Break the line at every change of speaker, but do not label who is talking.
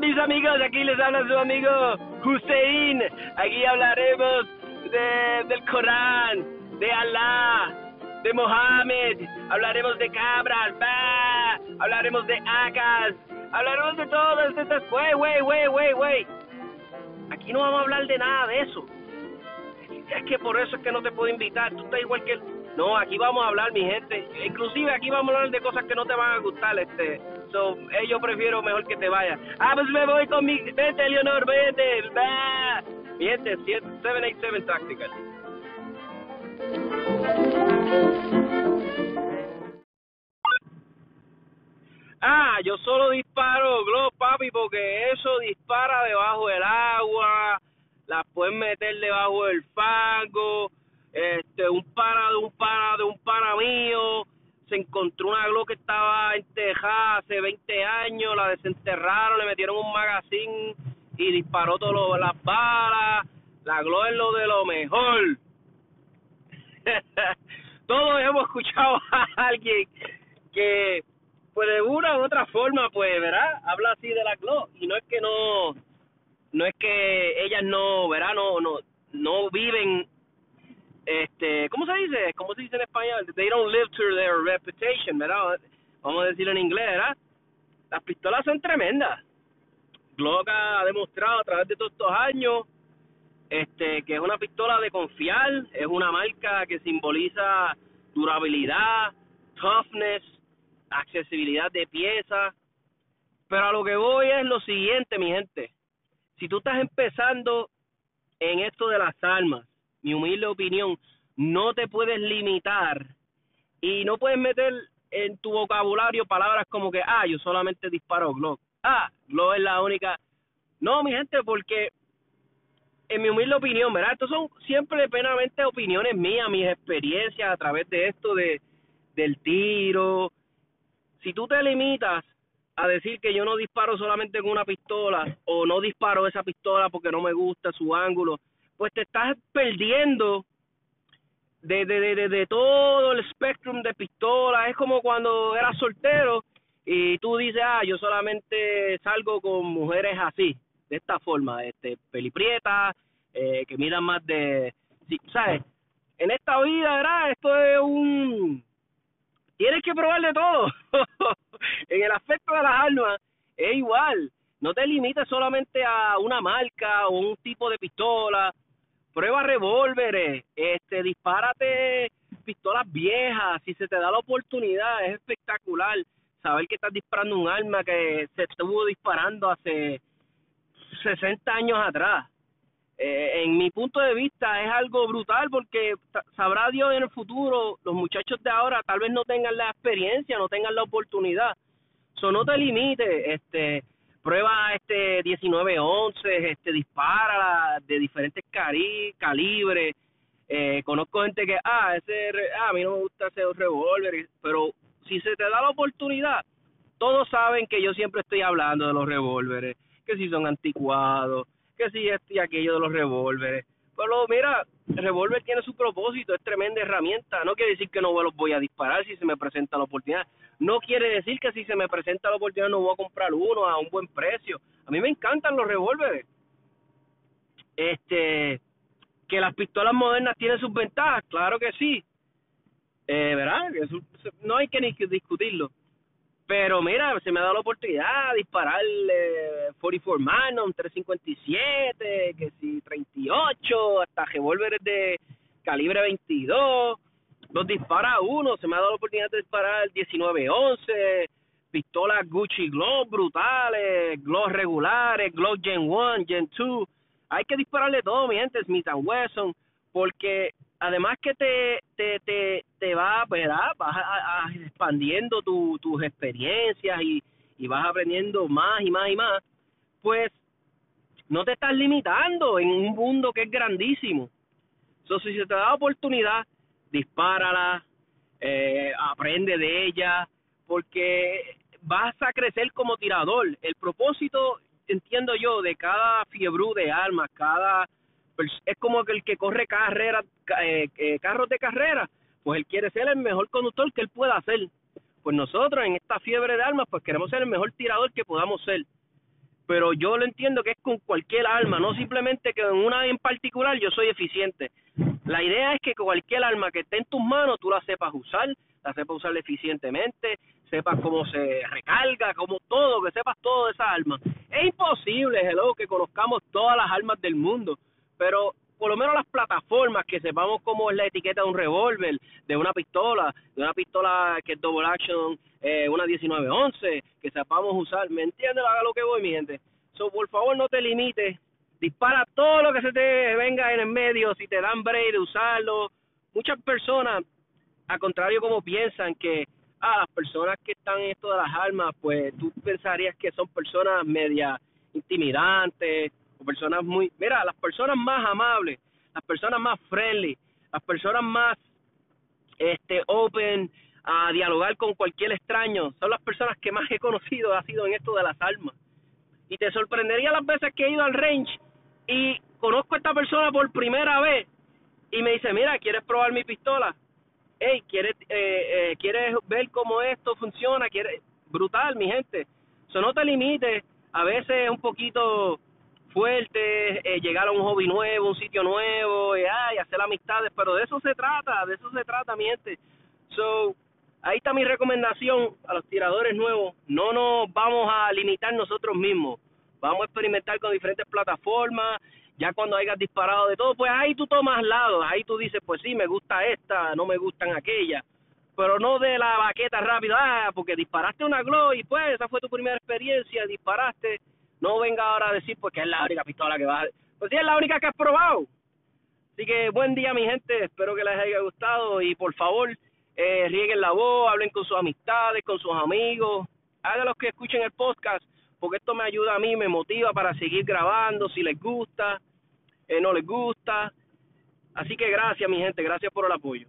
mis amigos. Aquí les habla su amigo Hussein. Aquí hablaremos de, del Corán, de Alá, de Mohammed. Hablaremos de cabras, bah. hablaremos de acas. Hablaremos de todas estas. Wey, wey, wey, wey, wey. Aquí no vamos a hablar de nada de eso. Es que por eso es que no te puedo invitar. Tú estás igual que él. No, aquí vamos a hablar, mi gente. Inclusive aquí vamos a hablar de cosas que no te van a gustar, este. So, eh, yo prefiero mejor que te vayas. Ah, pues me voy con mi... Vete, Leonor, vete. Va. Mi gente, 787 Tactical. Ah, yo solo disparo glow, papi, porque eso dispara debajo del agua, la puedes meter debajo del fango, este, un para de un para de un para mío, se encontró una glow que estaba entejada hace 20 años, la desenterraron, le metieron un magazine y disparó todas las balas, la glow es lo de lo mejor. Todos hemos escuchado a alguien que pues de una u otra forma, pues, ¿verdad? Habla así de la glow y no es que no, no es que ellas no, ¿verdad? No, no, no viven, este, ¿cómo se dice? ¿Cómo se dice en español? They don't live to their reputation, ¿verdad? Vamos a decirlo en inglés, ¿verdad? Las pistolas son tremendas. Glock ha demostrado a través de todos estos años este que es una pistola de confiar, es una marca que simboliza durabilidad, toughness, accesibilidad de piezas. Pero a lo que voy es lo siguiente, mi gente. Si tú estás empezando en esto de las armas, mi humilde opinión, no te puedes limitar y no puedes meter en tu vocabulario palabras como que, ah, yo solamente disparo Glock. Ah, Glock es la única. No, mi gente, porque en mi humilde opinión, ¿verdad? Estos son siempre plenamente opiniones mías, mis experiencias a través de esto de del tiro, si tú te limitas a decir que yo no disparo solamente con una pistola o no disparo esa pistola porque no me gusta su ángulo, pues te estás perdiendo de, de, de, de todo el spectrum de pistolas. Es como cuando eras soltero y tú dices, ah, yo solamente salgo con mujeres así, de esta forma, este, peliprietas, eh, que miran más de, sí, ¿sabes? En esta vida, ¿verdad? Esto es un tienes que probar de todo. en el aspecto de las armas es igual. No te limites solamente a una marca o un tipo de pistola. Prueba revólveres, este, dispárate pistolas viejas. Si se te da la oportunidad, es espectacular saber que estás disparando un arma que se estuvo disparando hace 60 años atrás eh, en mi punto de vista es algo brutal porque sabrá Dios en el futuro, los muchachos de ahora tal vez no tengan la experiencia, no tengan la oportunidad. So, no te limites, este, prueba este 1911, este, dispara de diferentes cari calibres. Eh, conozco gente que, ah, ese, ah, a mí no me gusta ese revólver, pero si se te da la oportunidad, todos saben que yo siempre estoy hablando de los revólveres, que si son anticuados, que si este y aquello de los revólveres. Pero mira, el revólver tiene su propósito, es tremenda herramienta. No quiere decir que no los voy a disparar si se me presenta la oportunidad. No quiere decir que si se me presenta la oportunidad no voy a comprar uno a un buen precio. A mí me encantan los revólveres. Este, que las pistolas modernas tienen sus ventajas, claro que sí. Eh, ¿Verdad? no hay que ni discutirlo. Pero mira, se me ha dado la oportunidad de disparar eh, 44 Magnum, 357, que si 38, hasta revólveres de calibre 22. Los dispara uno, se me ha dado la oportunidad de disparar 1911, pistolas Gucci Glow brutales, Glow regulares, Glow Gen 1, Gen 2. Hay que dispararle todo, mi gente, Smith Wesson, porque además que te, te, te, te va, ¿verdad? Vas a, expandiendo tu, tus experiencias y, y vas aprendiendo más y más y más, pues no te estás limitando en un mundo que es grandísimo. Entonces, si se te da oportunidad, dispárala, eh, aprende de ella, porque vas a crecer como tirador. El propósito, entiendo yo, de cada fiebre de armas, cada pues, es como que el que corre carrera, eh, eh, carros de carrera, pues él quiere ser el mejor conductor que él pueda ser. Pues nosotros en esta fiebre de armas, pues queremos ser el mejor tirador que podamos ser. pero yo lo entiendo que es con cualquier arma, no simplemente que en una en particular yo soy eficiente. La idea es que cualquier arma que esté en tus manos tú la sepas usar, la sepas usar eficientemente, sepas cómo se recarga, como todo, que sepas todo de esa arma. Es imposible, hello, que conozcamos todas las armas del mundo, pero por lo menos las plataformas, que sepamos cómo es la etiqueta de un revólver, de una pistola, de una pistola que es double action, eh, una 1911, que sepamos usar, ¿me entiendes? Haga lo que voy, mi gente. So, por favor, no te limites, dispara todo lo que se te venga en el medio, si te dan break de usarlo. Muchas personas, al contrario como piensan que, ah, las personas que están en esto de las armas, pues tú pensarías que son personas media intimidantes, personas muy, mira, las personas más amables, las personas más friendly, las personas más este open a dialogar con cualquier extraño, son las personas que más he conocido ha sido en esto de las armas. Y te sorprendería las veces que he ido al range y conozco a esta persona por primera vez y me dice, mira, ¿quieres probar mi pistola? Hey, ¿quieres, eh, eh, ¿quieres ver cómo esto funciona? ¿Quieres? Brutal, mi gente. Eso no te limites. A veces un poquito fuerte, eh, llegar a un hobby nuevo, un sitio nuevo, y, ay, hacer amistades, pero de eso se trata, de eso se trata, mi gente. So, ahí está mi recomendación a los tiradores nuevos, no nos vamos a limitar nosotros mismos, vamos a experimentar con diferentes plataformas, ya cuando hayas disparado de todo, pues ahí tú tomas lados, ahí tú dices, pues sí, me gusta esta, no me gustan aquellas, pero no de la baqueta rápida, ah, porque disparaste una glow y pues esa fue tu primera experiencia, disparaste no venga ahora a decir porque es la única pistola que va a... Pues sí, es la única que has probado. Así que buen día, mi gente. Espero que les haya gustado y por favor, eh, rieguen la voz, hablen con sus amistades, con sus amigos. Hagan los que escuchen el podcast porque esto me ayuda a mí, me motiva para seguir grabando si les gusta, eh, no les gusta. Así que gracias, mi gente. Gracias por el apoyo.